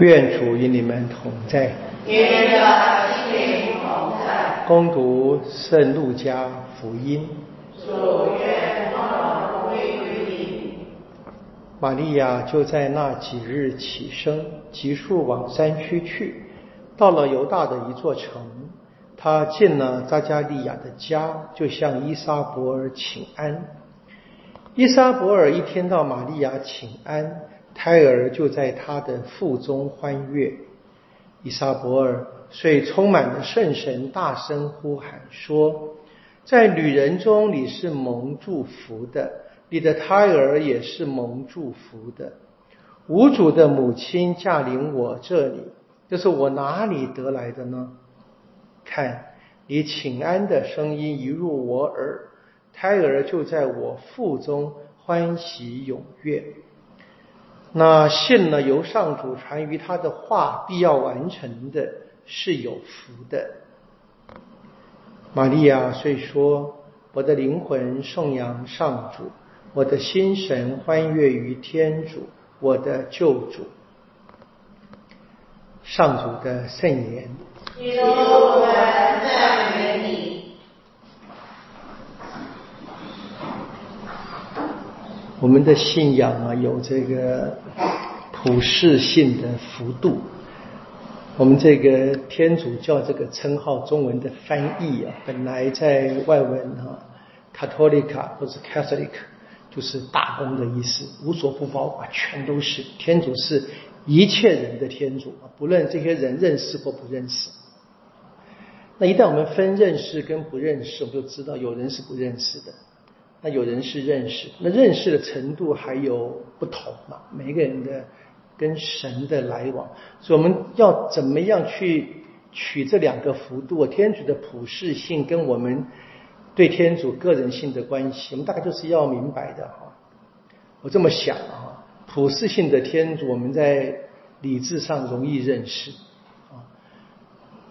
愿主与你们同在。你的心灵同在。攻读圣路加福音。主愿光归于你。玛利亚就在那几日起身，急速往山区去，到了犹大的一座城。他进了扎加利亚的家，就向伊莎伯尔请安。伊莎伯尔一听到玛利亚请安。胎儿就在他的腹中欢悦，伊莎伯尔遂充满了圣神，大声呼喊说：“在女人中你是蒙祝福的，你的胎儿也是蒙祝福的。无主的母亲驾临我这里，这是我哪里得来的呢？看你请安的声音一入我耳，胎儿就在我腹中欢喜踊跃。”那信呢由上主传于他的话必要完成的，是有福的。玛利亚遂说：“我的灵魂颂扬上主，我的心神欢悦于天主，我的救主。”上主的圣言。我们的信仰啊，有这个普世性的幅度。我们这个天主教这个称号，中文的翻译啊，本来在外文啊，Catholic 或者 Catholic 就是大公的意思，无所不包啊，全都是天主是一切人的天主啊，不论这些人认识或不认识。那一旦我们分认识跟不认识，我们就知道有人是不认识的。那有人是认识，那认识的程度还有不同嘛？每个人的跟神的来往，所以我们要怎么样去取这两个幅度？天主的普世性跟我们对天主个人性的关系，我们大概就是要明白的哈。我这么想啊，普世性的天主，我们在理智上容易认识啊，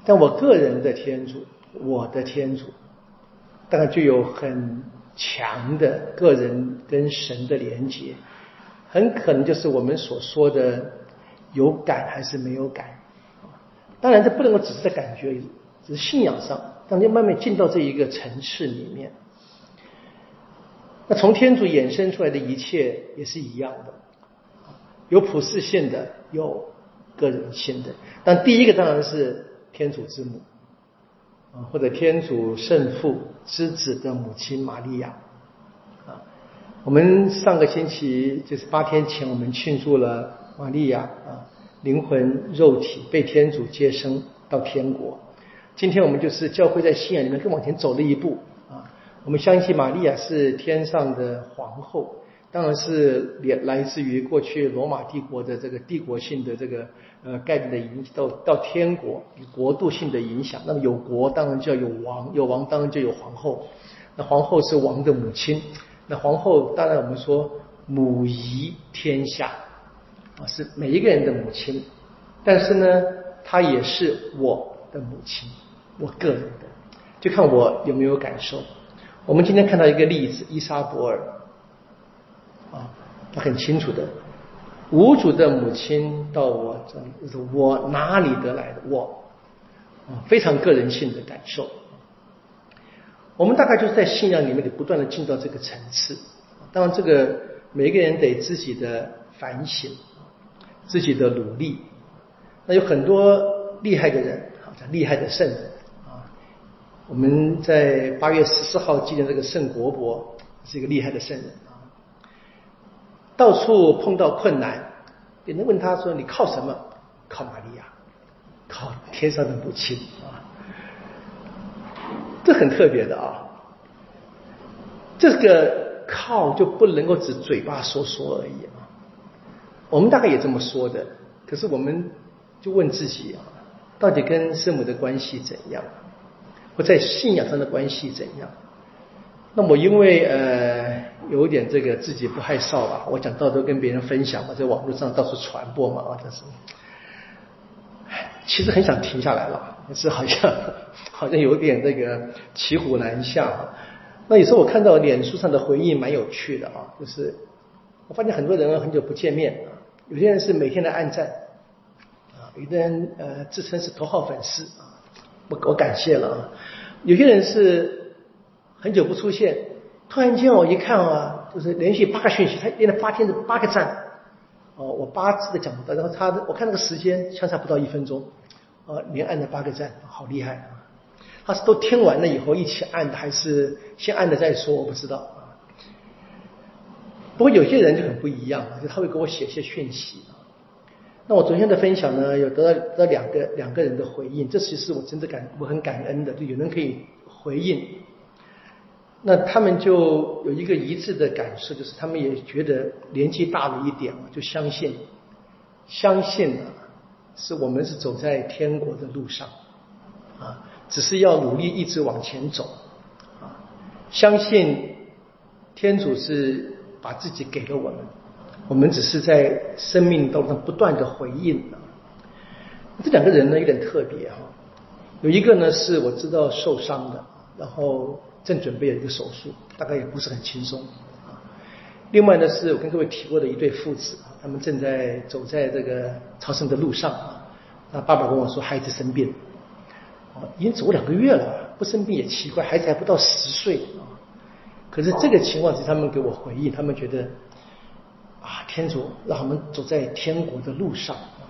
但我个人的天主，我的天主，大概就有很。强的个人跟神的连接，很可能就是我们所说的有感还是没有感。当然，这不能够只是在感觉，只是信仰上，当你慢慢进到这一个层次里面，那从天主衍生出来的一切也是一样的，有普世性的，有个人性的。但第一个当然是天主之母。啊，或者天主圣父之子的母亲玛利亚，啊，我们上个星期就是八天前，我们庆祝了玛利亚啊灵魂肉体被天主接生到天国。今天我们就是教会在信仰里面更往前走了一步啊，我们相信玛利亚是天上的皇后。当然是来来自于过去罗马帝国的这个帝国性的这个呃概念的影响到到天国国度性的影响。那么有国当然就要有王，有王当然就有皇后。那皇后是王的母亲，那皇后当然我们说母仪天下啊，是每一个人的母亲。但是呢，她也是我的母亲，我个人的，就看我有没有感受。我们今天看到一个例子，伊莎伯尔。啊，他很清楚的，无主的母亲到我这，是我哪里得来的？我啊，非常个人性的感受。我们大概就是在信仰里面，得不断的进到这个层次。当然，这个每个人得自己的反省，自己的努力。那有很多厉害的人，啊，叫厉害的圣人啊。我们在八月十四号纪念这个圣国伯，是一个厉害的圣人。到处碰到困难，有人问他说：“你靠什么？靠玛利亚，靠天上的母亲啊！”这很特别的啊。这个靠就不能够只嘴巴说说而已啊。我们大概也这么说的，可是我们就问自己啊，到底跟圣母的关系怎样？或在信仰上的关系怎样？那么因为呃。有点这个自己不害臊吧？我讲到都跟别人分享嘛，在网络上到处传播嘛，啊，但是，其实很想停下来了，可是好像好像有点这个骑虎难下。那有时候我看到脸书上的回应蛮有趣的啊，就是我发现很多人很久不见面，有些人是每天来按赞，有的人呃自称是头号粉丝啊，我我感谢了啊。有些人是很久不出现，突然间我一看啊，就是连续八个讯息，他连了八天的八个赞。哦，我八字的讲不到，然后他我看那个时间相差不到一分钟，呃，连按了八个赞，好厉害啊！他是都听完了以后一起按的，还是先按了再说？我不知道啊。不过有些人就很不一样，就他会给我写一些讯息。那我昨天的分享呢，有得到得到两个两个人的回应，这其实我真的感我很感恩的，就有人可以回应。那他们就有一个一致的感受，就是他们也觉得年纪大了一点就相信，相信啊，是我们是走在天国的路上，啊，只是要努力一直往前走，啊，相信天主是把自己给了我们，我们只是在生命当中不断的回应这两个人呢有点特别哈，有一个呢是我知道受伤的，然后。正准备了一个手术，大概也不是很轻松啊。另外呢，是我跟各位提过的一对父子，他们正在走在这个朝圣的路上啊。那爸爸跟我说，孩子生病，已经走两个月了，不生病也奇怪，孩子还不到十岁啊。可是这个情况是他们给我回忆，他们觉得啊，天主让他们走在天国的路上啊，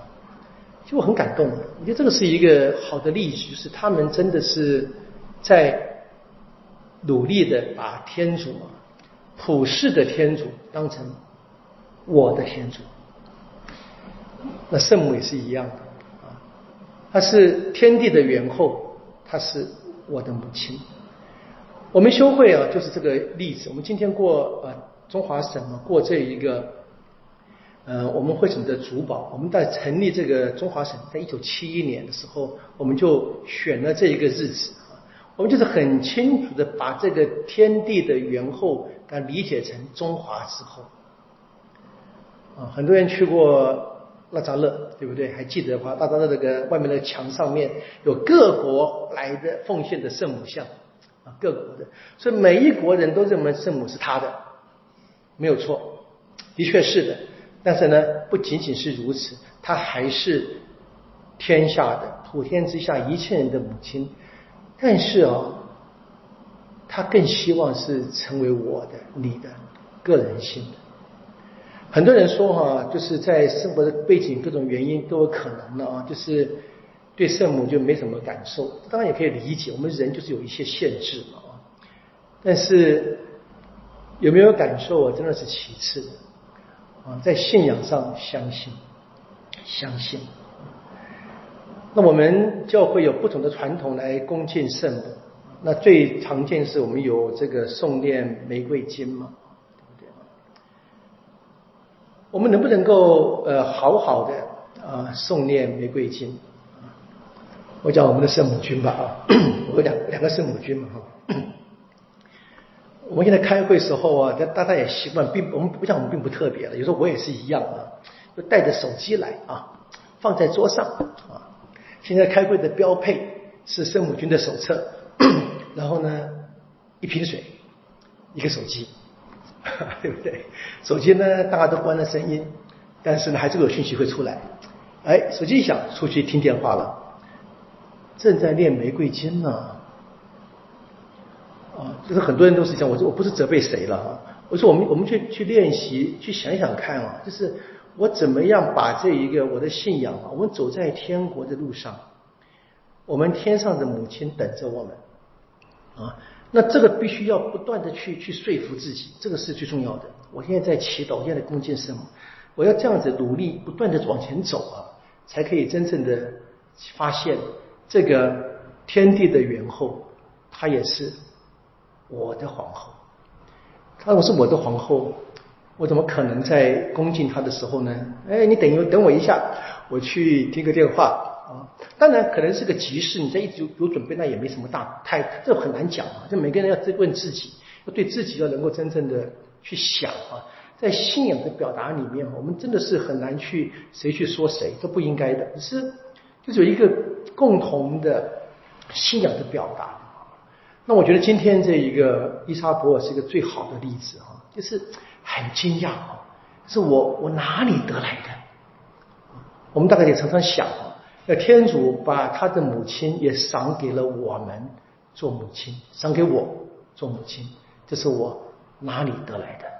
就很感动。我觉得这个是一个好的例子，就是他们真的是在。努力的把天主普世的天主当成我的天主，那圣母也是一样的啊，她是天地的元后，她是我的母亲。我们修会啊，就是这个例子。我们今天过呃中华省嘛，过这一个呃我们会省的主保。我们在成立这个中华省，在一九七一年的时候，我们就选了这一个日子。我们就是很清楚的把这个天地的元后，它理解成中华之后。啊，很多人去过拉扎勒，对不对？还记得的话，拉扎勒这个外面的墙上面有各国来的奉献的圣母像，啊，各国的，所以每一国人都认为圣母是他的，没有错，的确是的。但是呢，不仅仅是如此，她还是天下的普天之下一切人的母亲。但是啊，他更希望是成为我的、你的个人性的。很多人说哈，就是在生活的背景各种原因都有可能的啊，就是对圣母就没什么感受。当然也可以理解，我们人就是有一些限制嘛啊。但是有没有感受啊，真的是其次的啊，在信仰上相信，相信。那我们教会有不同的传统来恭敬圣母。那最常见是我们有这个诵念玫瑰经嘛，对不对？我们能不能够呃好好的啊诵念玫瑰经？我讲我们的圣母军吧啊，我有两两个圣母军嘛哈。我们现在开会时候啊，大家也习惯，并我们不像我们并不特别了。有时候我也是一样啊，就带着手机来啊，放在桌上啊。现在开会的标配是圣母军的手册，然后呢，一瓶水，一个手机，对不对？手机呢，大家都关了声音，但是呢，还是有讯息会出来。哎，手机一响，出去听电话了，正在练玫瑰经呢。啊，就是很多人都是这样。我说我不是责备谁了啊，我说我们我们去去练习，去想想看啊，就是。我怎么样把这一个我的信仰啊？我们走在天国的路上，我们天上的母亲等着我们啊！那这个必须要不断的去去说服自己，这个是最重要的。我现在在祈祷，现在恭敬圣母，我要这样子努力，不断的往前走啊，才可以真正的发现这个天地的元后，她也是我的皇后。她我是我的皇后。我怎么可能在恭敬他的时候呢？哎，你等一等我一下，我去听个电话啊。当然可能是个急事，你在一直有准备，那也没什么大太，这很难讲啊。这每个人要自问自己，要对自己要能够真正的去想啊。在信仰的表达里面，我们真的是很难去谁去说谁，都不应该的。是就是有一个共同的信仰的表达。那我觉得今天这一个伊莎伯尔是一个最好的例子啊，就是。很惊讶啊！是我我哪里得来的？我们大概也常常想啊，那天主把他的母亲也赏给了我们做母亲，赏给我做母亲，这是我哪里得来的？